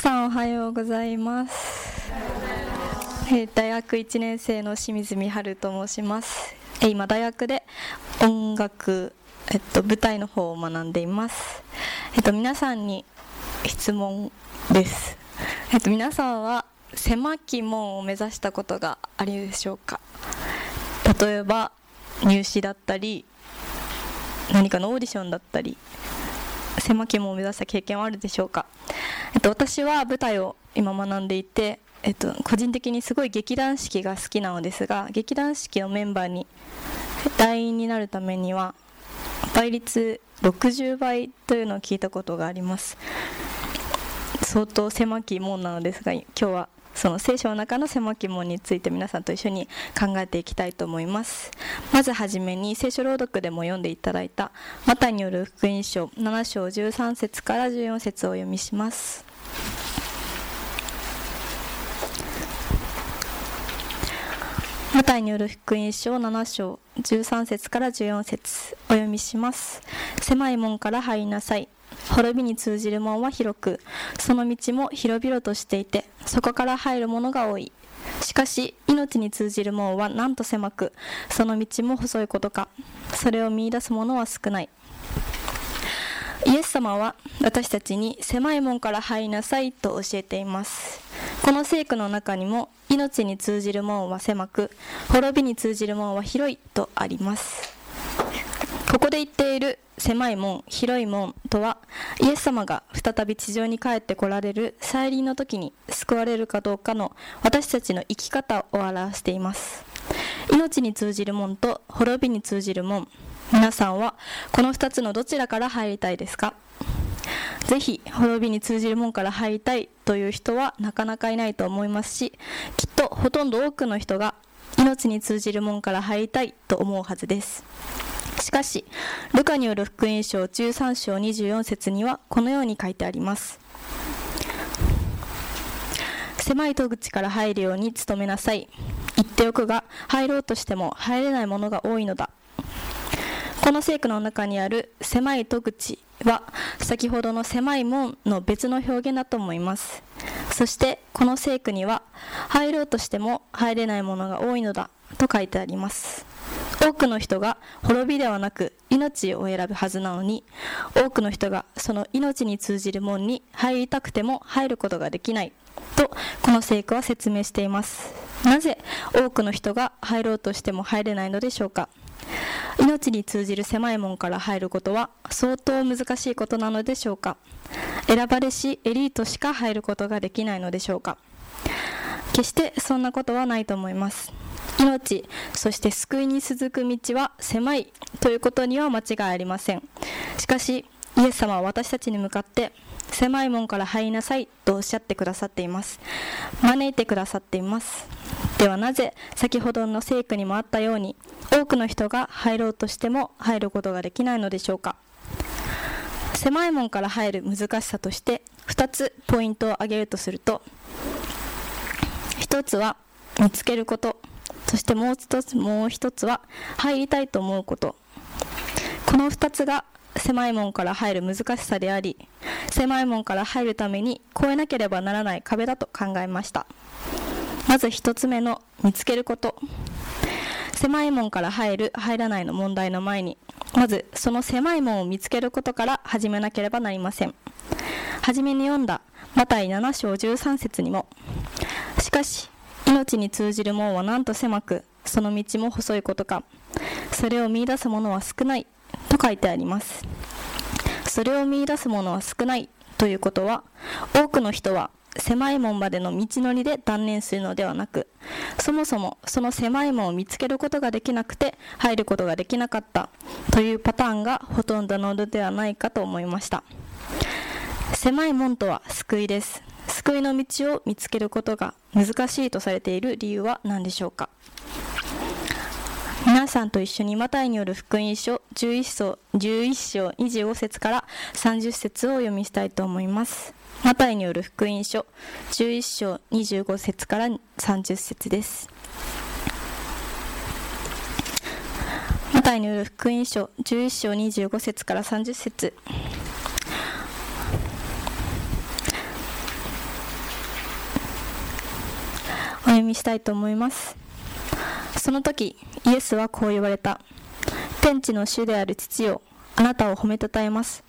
さんおはようございます。え大学1年生の清水美春と申します。え今大学で音楽えっと舞台の方を学んでいます。えっと皆さんに質問です。えっと皆さんは狭き門を目指したことがありでしょうか。例えば入試だったり何かのオーディションだったり狭き門を目指した経験はあるでしょうか、えっと、私は舞台を今学んでいて、えっと、個人的にすごい劇団四季が好きなのですが劇団四季のメンバーに団員になるためには倍率60倍というのを聞いたことがあります。相当狭き門なのですが今日はその聖書の中の狭き門について皆さんと一緒に考えていきたいと思います。まずはじめに聖書朗読でも読んでいただいたマタによる福音書7章13節から14節を読みします。マタイによる福音書7章13節から14節お読みします。狭い門から入りなさい。滅びに通じる門は広くその道も広々としていてそこから入る者が多い。しかし命に通じる門はなんと狭くその道も細いことかそれを見出す者は少ない。イエス様は私たちに狭い門から入りなさいと教えています。この聖句の中にも命に通じる門は狭く滅びに通じる門は広いとあります。ここで言っている狭い門広い門とはイエス様が再び地上に帰ってこられる再臨の時に救われるかどうかの私たちの生き方を表しています。命に通じる門と滅びに通じる門皆さんはこの2つのどちらから入りたいですか？ぜひ滅びに通じる門から入りたいという人はなかなかいないと思いますしきっとほとんど多くの人が命に通じる門から入りたいと思うはずです。しかしルカによる福音書13章24節にはこのように書いてあります。狭い戸口から入るように努めなさい。言っておくが入ろうとしても入れないものが多いのだ。この聖句の中にある狭い戸口は先ほどの狭い門の別の表現だと思います。そしてこの聖句には入ろうとしても入れないものが多いのだと書いてあります。多くの人が滅びではなく命を選ぶはずなのに多くの人がその命に通じる門に入りたくても入ることができないとこの聖句は説明しています。なぜ多くの人が入ろうとしても入れないのでしょうか。命に通じる狭い門から入ることは相当難しいことなのでしょうか。選ばれしエリートしか入ることができないのでしょうか。決してそんなことはないと思います。命そして救いに続く道は狭いということには間違いありません。しかしイエス様は私たちに向かって狭い門から入りなさいとおっしゃってくださっています。招いてくださっています。ではなぜ先ほどの聖句にもあったように多くの人が入ろうとしても入ることができないのでしょうか。狭い門から入る難しさとして2つポイントを挙げるとすると1つは見つけること。そしてもう一つもう一つは入りたいと思うこと。この2つが狭い門から入る難しさであり狭い門から入るために越えなければならない壁だと考えました。まず1つ目の見つけること。狭い門から入る入らないの問題の前にまずその狭い門を見つけることから始めなければなりません。初めに読んだマタイ7章13節にもしかし命に通じる門はなんと狭くその道も細いことか。それを見出す者は少ないと書いてあります。それを見出す者は少ないということは多くの人は狭い門までの道のりで断念するのではなくそもそもその狭い門を見つけることができなくて入ることができなかったというパターンがほとんどののではないかと思いました。狭い門とは救いです。救いの道を見つけることが難しいとされている理由は何でしょうか？皆さんと一緒にマタイによる福音書11章 ,11 章25節から30節をお読みしたいと思います。マタイによる福音書11章25節から30節です。マタイによる福音書11章25節から30節。読みしたいと思います。その時イエスはこう言われた。天地の主である父よあなたを褒めたたえます。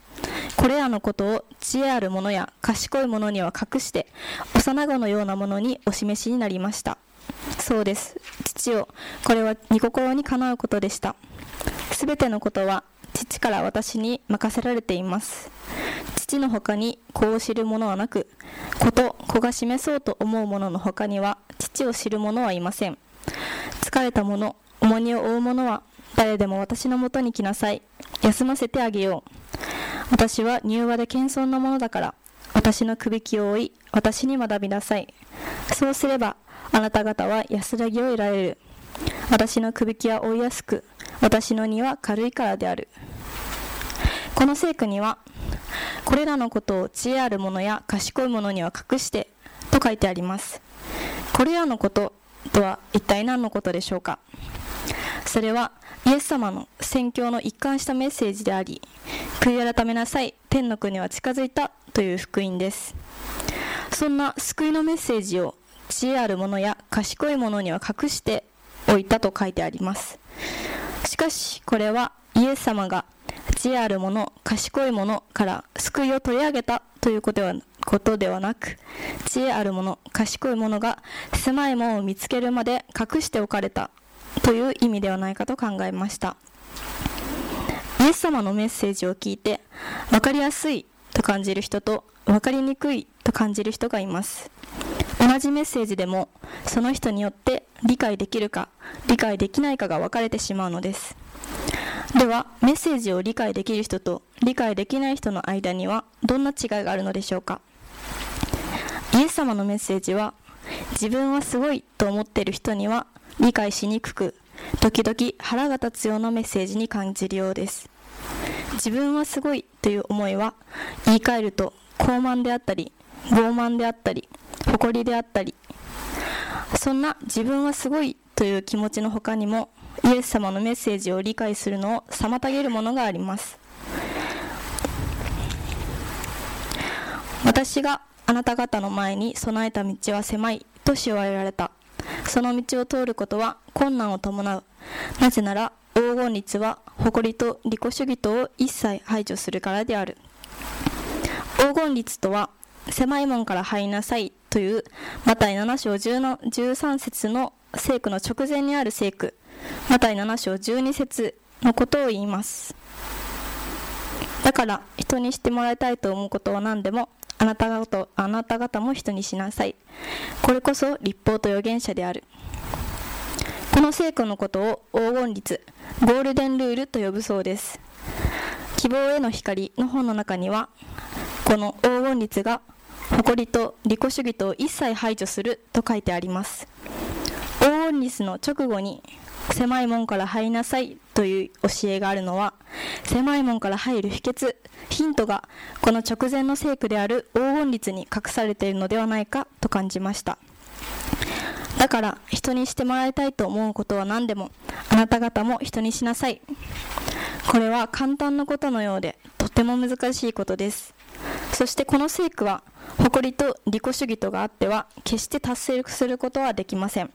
これらのことを知恵ある者や賢い者には隠して幼子のようなものにお示しになりました。そうです。父よこれは御心にかなうことでした。すべてのことは父から私に任せられています。父の他に子を知る者はなく子と子が示そうと思う者の他には父を知る者はいません。疲れた者重荷を負う者は誰でも私のもとに来なさい。休ませてあげよう。私は柔和で謙遜なものだから私のくびきを追い私に学びなさい。そうすればあなた方は安らぎを得られる。私のくびきは追いやすく私の荷は軽いからである。この聖句にはこれらのことを知恵ある者や賢い者には隠してと書いてあります。これらのこととは一体何のことでしょうか？それはイエス様の宣教の一貫したメッセージであり悔い改めなさい天の国は近づいたという福音です。そんな救いのメッセージを知恵ある者や賢い者には隠しておいたと書いてあります。しかしこれはイエス様が知恵あるもの賢いものから救いを取り上げたということはことではなく知恵あるもの賢いものが狭い門を見つけるまで隠しておかれたという意味ではないかと考えました。イエス様のメッセージを聞いて分かりやすいと感じる人と分かりにくいと感じる人がいます。同じメッセージでもその人によって理解できるか理解できないかが分かれてしまうのです。ではメッセージを理解できる人と理解できない人の間にはどんな違いがあるのでしょうか？イエス様のメッセージは自分はすごいと思っている人には理解しにくく時々腹が立つようなメッセージに感じるようです。自分はすごいという思いは言い換えると傲慢であったり傲慢であったり誇りであったり。そんな自分はすごいという気持ちの他にもイエス様のメッセージを理解するのを妨げるものがあります。私があなた方の前に備えた道は狭いとしわられた。その道を通ることは困難を伴う。なぜなら黄金律は誇りと利己主義とを一切排除するからである。黄金律とは狭い門から入りなさいというマタイ7章13節の聖句の直前にある聖句。マタイ7章12節のことを言います。だから人にしてもらいたいと思うことは何でもあなた方あなた方も人にしなさい。これこそ立法と預言者である。この聖句のことを黄金律ゴールデンルールと呼ぶそうです。希望への光の本の中にはこの黄金律が誇りと利己主義と一切排除すると書いてあります。黄金律の直後に狭い門から入りなさいという教えがあるのは狭い門から入る秘訣ヒントがこの直前の聖句である黄金律に隠されているのではないかと感じました。だから人にしてもらいたいと思うことは何でもあなた方も人にしなさい。これは簡単なことのようでとても難しいことです。そしてこの聖句は誇りと利己主義とがあっては決して達成することはできません。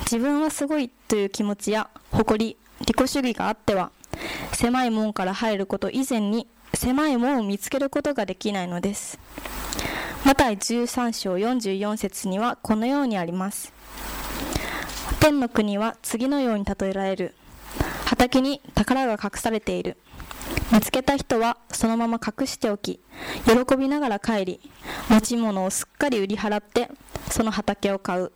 自分はすごいという気持ちや誇り利己主義があっては狭い門から入ること以前に狭い門を見つけることができないのです。マタイ13章44節にはこのようにあります。天の国は次のように例えられる。畑に宝が隠されている。見つけた人はそのまま隠しておき喜びながら帰り持ち物をすっかり売り払ってその畑を買う。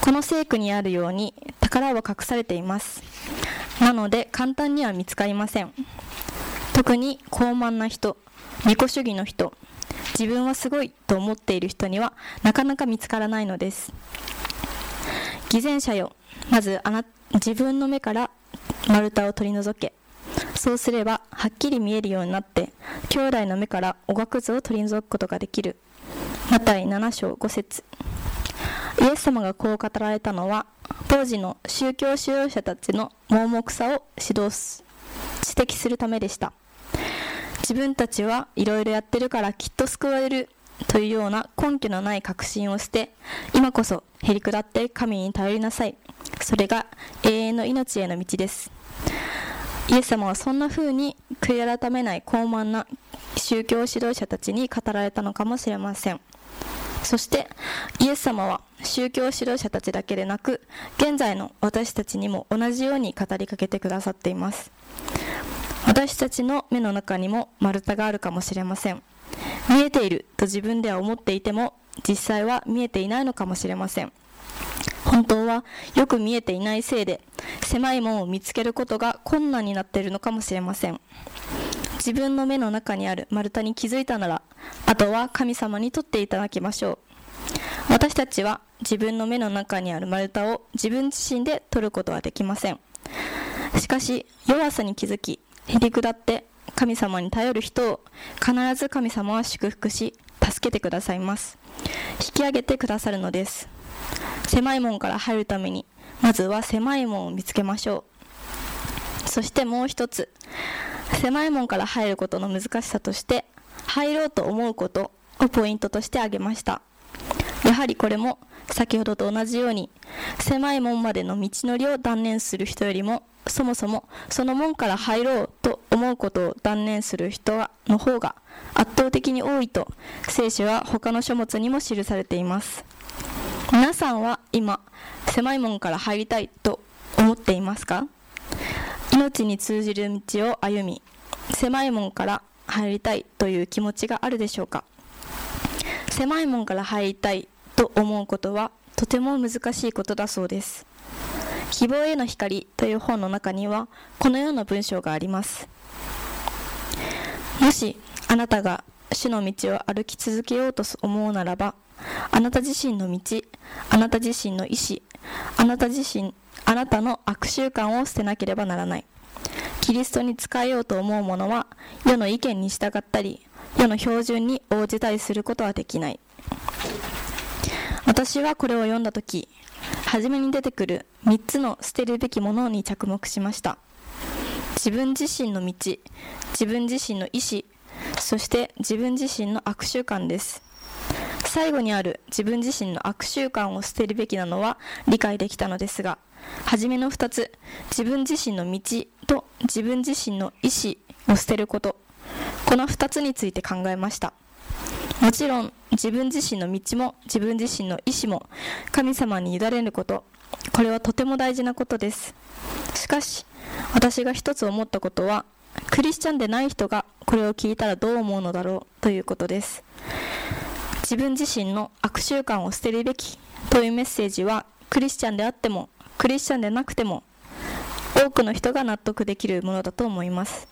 この聖句にあるように宝は隠されています。なので簡単には見つかりません。特に高慢な人利己主義の人自分はすごいと思っている人にはなかなか見つからないのです。偽善者よ。まずあな自分の目から丸太を取り除け。そうすればはっきり見えるようになって兄弟の目からおがくずを取り除くことができる。マタイ7章5節。イエス様がこう語られたのは当時の宗教指導者たちの盲目さを指導指摘するためでした。自分たちはいろいろやってるからきっと救われるというような根拠のない確信を捨て今こそへりくだって神に頼りなさい。それが永遠の命への道です。イエス様はそんな風に悔い改めない高慢な宗教指導者たちに語られたのかもしれません。そしてイエス様は宗教指導者たちだけでなく現在の私たちにも同じように語りかけてくださっています。私たちの目の中にも丸太があるかもしれません。見えていると自分では思っていても実際は見えていないのかもしれません。本当はよく見えていないせいで狭い門を見つけることが困難になっているのかもしれません。自分の目の中にある丸太に気づいたならあとは神様に取っていただきましょう。私たちは自分の目の中にある丸太を自分自身で取ることはできません。しかし弱さに気づきへりくだって神様に頼る人を必ず神様は祝福し助けてくださいます。引き上げてくださるのです。狭い門から入るためにまずは狭い門を見つけましょう。そしてもう一つ狭い門から入ることの難しさとして入ろうと思うことをポイントとして挙げました。やはりこれも先ほどと同じように狭い門までの道のりを断念する人よりもそもそもその門から入ろうと思うことを断念する人の方が圧倒的に多いと聖書は他の書物にも記されています。皆さんは今狭い門から入りたいと思っていますか？命に通じる道を歩み狭い門から入りたいという気持ちがあるでしょうか？狭い門から入りたいと思うことはとても難しいことだそうです。希望への光という本の中にはこのような文章があります。もしあなたが主の道を歩き続けようと思うならばあなた自身の道あなた自身の意志あなた自身あなたの悪習慣を捨てなければならない。キリストに仕えようと思う者は世の意見に従ったり世の標準に応じたりすることはできない。私はこれを読んだ時初めに出てくる3つの捨てるべきものに着目しました。自分自身の道自分自身の意思そして自分自身の悪習慣です。最後にある自分自身の悪習慣を捨てるべきなのは理解できたのですが初めの2つ自分自身の道と自分自身の意思を捨てること。この2つについて考えました。もちろん自分自身の道も自分自身の意志も神様に委ねること。これはとても大事なことです。しかし私が一つ思ったことはクリスチャンでない人がこれを聞いたらどう思うのだろう？ということです。自分自身の悪習慣を捨てるべきというメッセージはクリスチャンであってもクリスチャンでなくても多くの人が納得できるものだと思います。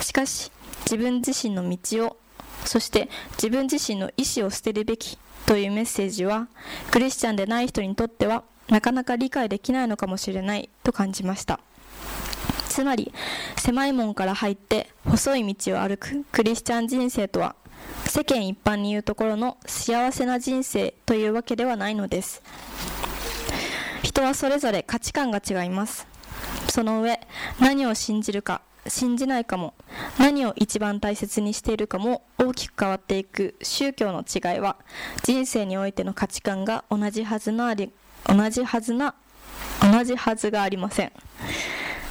しかし自分自身の道をそして自分自身の意思を捨てるべきというメッセージはクリスチャンでない人にとってはなかなか理解できないのかもしれないと感じました。つまり狭い門から入って細い道を歩くクリスチャン人生とは世間一般に言うところの幸せな人生というわけではないのです。人はそれぞれ価値観が違います。その上何を信じるか信じないかも。何を一番大切にしているかも大きく変わっていく宗教の違いは人生においての価値観が同じはずのあり同じはずな同じはずがありません。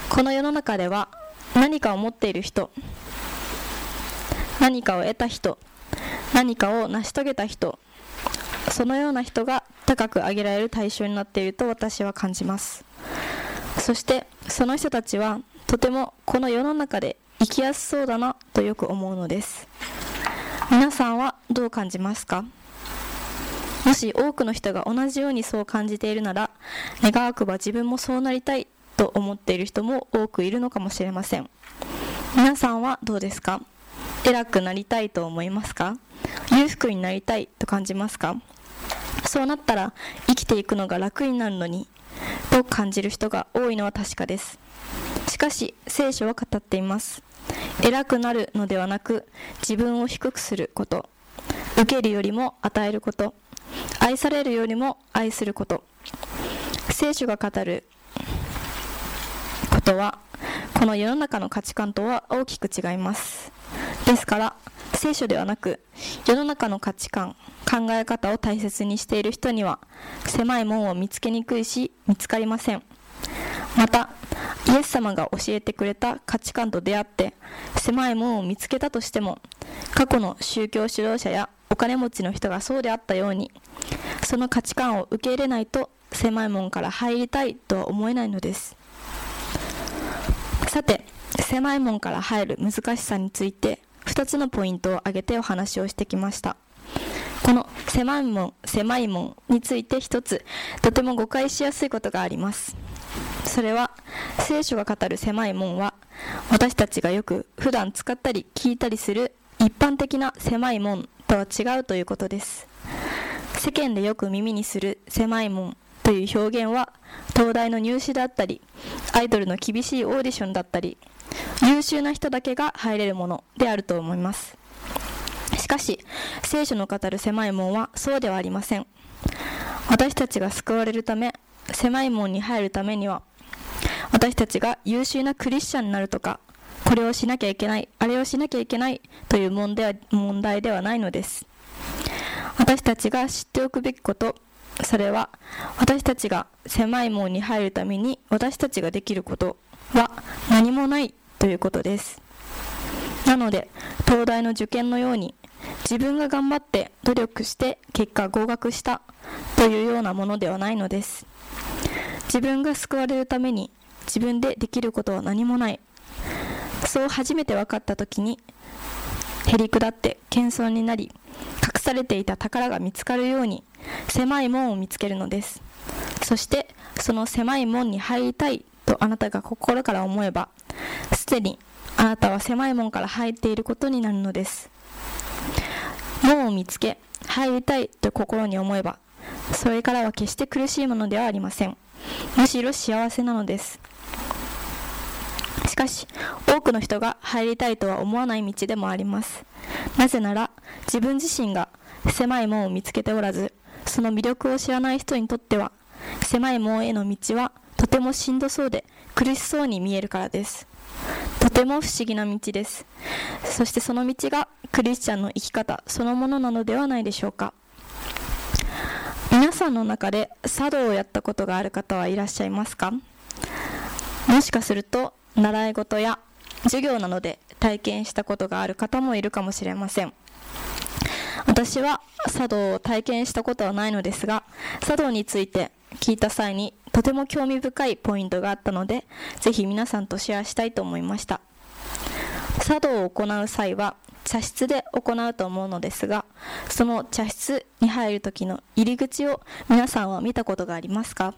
この世の中では何かを持っている人何かを得た人何かを成し遂げた人そのような人が高く上げられる対象になっていると私は感じます。そしてその人たちはとてもこの世の中で生きやすそうだなとよく思うのです。皆さんはどう感じますか？もし多くの人が同じようにそう感じているなら願わくば自分もそうなりたいと思っている人も多くいるのかもしれません。皆さんはどうですか？偉くなりたいと思いますか？裕福になりたいと感じますか？そうなったら生きていくのが楽になるのにと感じる人が多いのは確かです。しかし聖書は語っています。偉くなるのではなく自分を低くすること。受けるよりも与えること。愛されるよりも愛すること。聖書が語ることはこの世の中の価値観とは大きく違います。ですから聖書ではなく世の中の価値観考え方を大切にしている人には狭い門を見つけにくいし見つかりません。またイエス様が教えてくれた価値観と出会って狭い門を見つけたとしても過去の宗教指導者やお金持ちの人がそうであったようにその価値観を受け入れないと狭い門から入りたいとは思えないのです。さて狭い門から入る難しさについて2つのポイントを挙げてお話をしてきました。この狭い門狭い門について1つとても誤解しやすいことがあります。それは聖書が語る狭い門は私たちがよく普段使ったり聞いたりする一般的な狭い門とは違うということです。世間でよく耳にする狭い門という表現は東大の入試だったりアイドルの厳しいオーディションだったり優秀な人だけが入れるものであると思います。しかし聖書の語る狭い門はそうではありません。私たちが救われるため狭い門に入るためには私たちが優秀なクリスチャンになるとかこれをしなきゃいけないあれをしなきゃいけないという問題問題ではないのです。私たちが知っておくべきことそれは私たちが狭い門に入るために私たちができることは何もないということです。なので東大の受験のように自分が頑張って努力して結果合格したというようなものではないのです。自分が救われるために自分でできることは何もない。そう初めて分かった時にへりくだって謙遜になり隠されていた宝が見つかるように狭い門を見つけるのです。そしてその狭い門に入りたいとあなたが心から思えばすでにあなたは狭い門から入っていることになるのです。門を見つけ入りたいと心に思えばそれからは決して苦しいものではありません。むしろ幸せなのです。しかし多くの人が入りたいとは思わない道でもあります。なぜなら自分自身が狭い門を見つけておらずその魅力を知らない人にとっては狭い門への道はとてもしんどそうで苦しそうに見えるからです。とても不思議な道です。そしてその道がクリスチャンの生き方そのものなのではないでしょうか。皆さんの中で茶道をやったことがある方はいらっしゃいますか？もしかすると習い事や授業などで体験したことがある方もいるかもしれません。私は茶道を体験したことはないのですが茶道について聞いた際にとても興味深いポイントがあったのでぜひ皆さんとシェアしたいと思いました。茶道を行う際は茶室で行うと思うのですがその茶室に入る時の入り口を皆さんは見たことがありますか？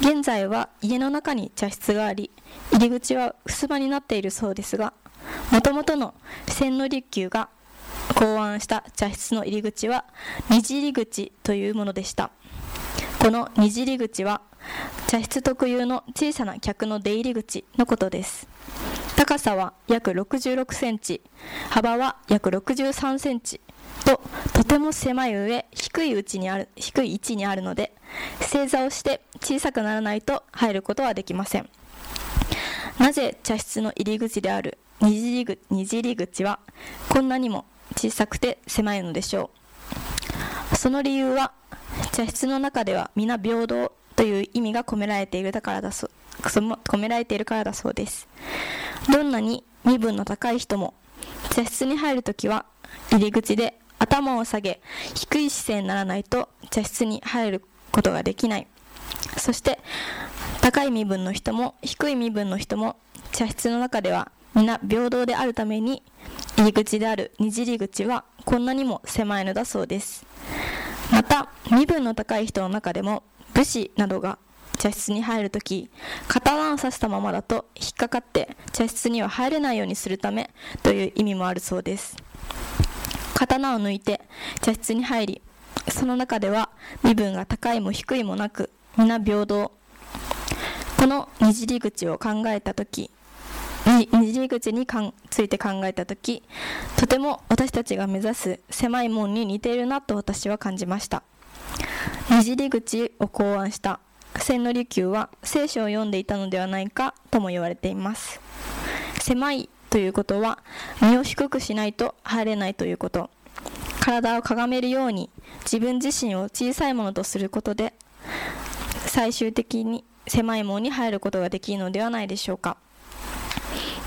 現在は家の中に茶室があり入り口は襖になっているそうですがもともとの千利休が考案した茶室の入り口は二次入り口というものでした。この二次入り口は茶室特有の小さな客の出入り口のことです。高さは約66センチ幅は約63センチ。ととても狭い上低い位置にある低い位置にあるので正座をして小さくならないと入ることはできません。なぜ茶室の入り口である二次入二次入り口はこんなにも小さくて狭いのでしょう。その理由は茶室の中では皆平等という意味が込められているだからだそう込められているからだそうです。どんなに身分の高い人も茶室に入るときは入り口で頭を下げ低い姿勢にならないと茶室に入ることができない。そして高い身分の人も低い身分の人も茶室の中では皆平等であるために入り口である二次入り口はこんなにも狭いのだそうです。また身分の高い人の中でも武士などが茶室に入るとき刀を刺したままだと引っかかって茶室には入れないようにするためという意味もあるそうです。刀を抜いて茶室に入りその中では身分が高いも低いもなく皆平等。この二次入り口を考えた時二次入り口について考えた時とても私たちが目指す狭い門に似ているなと私は感じました。二次入り口を考案した千利休は聖書を読んでいたのではないかとも言われています。狭いということは身を低くしないと入れないということ。体をかがめるように自分自身を小さいものとすることで最終的に狭い門に入ることができるのではないでしょうか。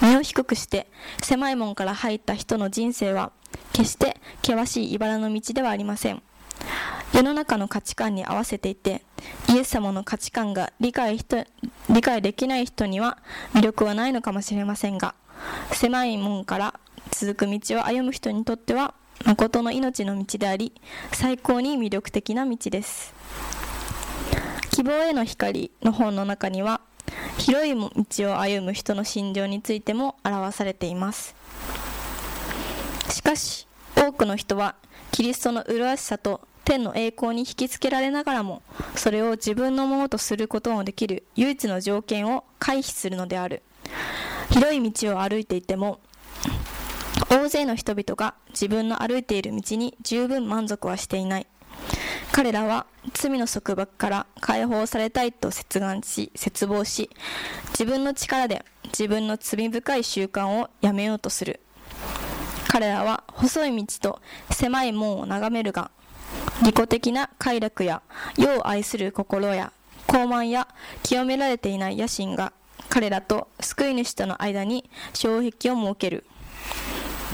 身を低くして狭い門から入った人の人生は決して険しい茨の道ではありません。世の中の価値観に合わせていてイエス様の価値観が理解理解できない人には魅力はないのかもしれませんが狭い門から続く道を歩む人にとっては誠の命の道であり最高に魅力的な道です。希望への光の本の中には広い道を歩む人の心情についても表されています。しかし多くの人はキリストの麗しさと天の栄光に引きつけられながらもそれを自分のものとすることのできる唯一の条件を回避するのである。広い道を歩いていても大勢の人々が自分の歩いている道に十分満足はしていない。彼らは罪の束縛から解放されたいと切願し絶望し自分の力で自分の罪深い習慣をやめようとする。彼らは細い道と狭い門を眺めるが利己的な快楽や世を愛する心や傲慢や清められていない野心が彼らと救い主との間に障壁を設ける。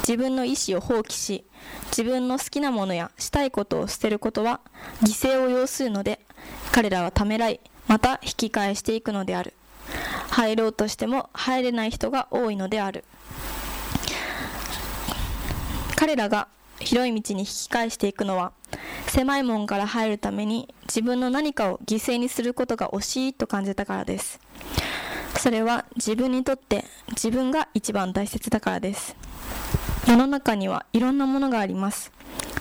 自分の意思を放棄し自分の好きなものやしたいことを捨てることは犠牲を要するので彼らはためらいまた引き返していくのである。入ろうとしても入れない人が多いのである。彼らが広い道に引き返していくのは狭い門から入るために自分の何かを犠牲にすることが惜しいと感じたからです。それは自分にとって自分が一番大切だからです。世の中にはいろんなものがあります。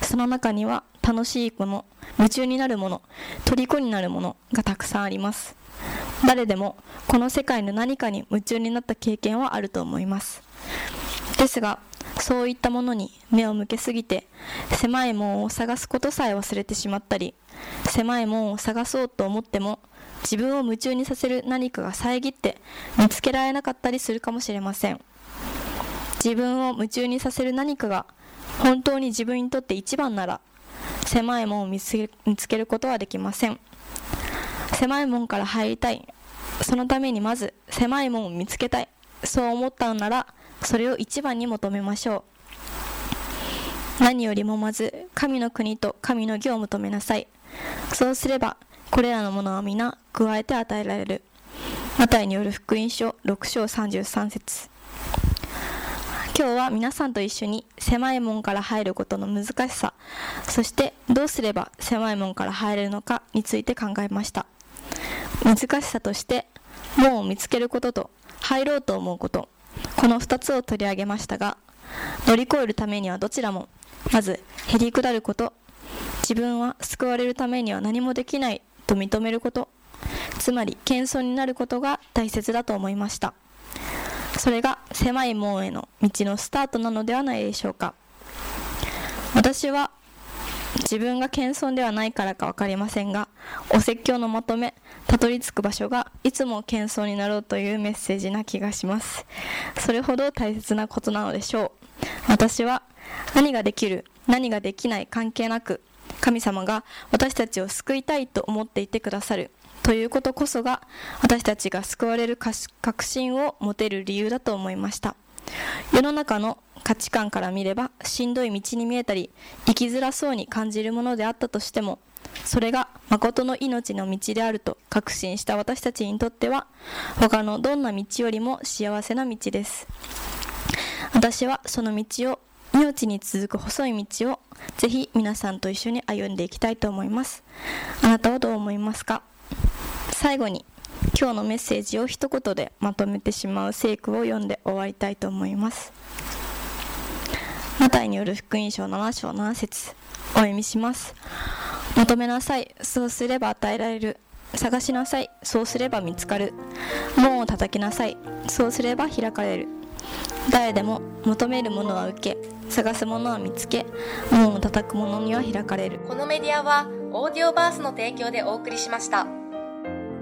その中には楽しいもの夢中になるもの虜になるものがたくさんあります。誰でもこの世界の何かに夢中になった経験はあると思います。ですがそういったものに目を向けすぎて狭い門を探すことさえ忘れてしまったり狭い門を探そうと思っても自分を夢中にさせる何かが遮って見つけられなかったりするかもしれません。自分を夢中にさせる何かが本当に自分にとって一番なら狭い門を見つけることはできません。狭い門から入りたい。そのためにまず狭い門を見つけたい。そう思ったのならそれを一番に求めましょう。何よりもまず神の国と神の義を求めなさい。そうすればこれらのものは皆加えて与えられる。マタイによる福音書6章33節。今日は皆さんと一緒に狭い門から入ることの難しさそしてどうすれば狭い門から入れるのかについて考えました。難しさとして門を見つけることと入ろうと思うこと。この2つを取り上げましたが乗り越えるためにはどちらもまずへりくだること。自分は救われるためには何もできないと認めること。つまり謙遜になることが大切だと思いました。それが狭い門への道のスタートなのではないでしょうか。私は自分が謙遜ではないからか分かりませんがお説教のまとめたどり着く場所がいつも謙遜になろうというメッセージな気がします。それほど大切なことなのでしょう。私は何ができる何ができない関係なく神様が私たちを救いたいと思っていてくださるということこそが私たちが救われる確信を持てる理由だと思いました。世の中の価値観から見ればしんどい道に見えたり生きづらそうに感じるものであったとしてもそれが誠の命の道であると確信した私たちにとっては他のどんな道よりも幸せな道です。私はその道を命に続く細い道をぜひ皆さんと一緒に歩んでいきたいと思います。あなたはどう思いますか？最後に今日のメッセージを一言でまとめてしまう聖句を読んで終わりたいと思います。マタイによる福音書7章7節お読みします。求めなさい。そうすれば与えられる。探しなさい。そうすれば見つかる。門を叩きなさい。そうすれば開かれる。誰でも求めるものは受け探すものは見つけ門を叩く者には開かれる。このメディアはオーディオバースの提供でお送りしました。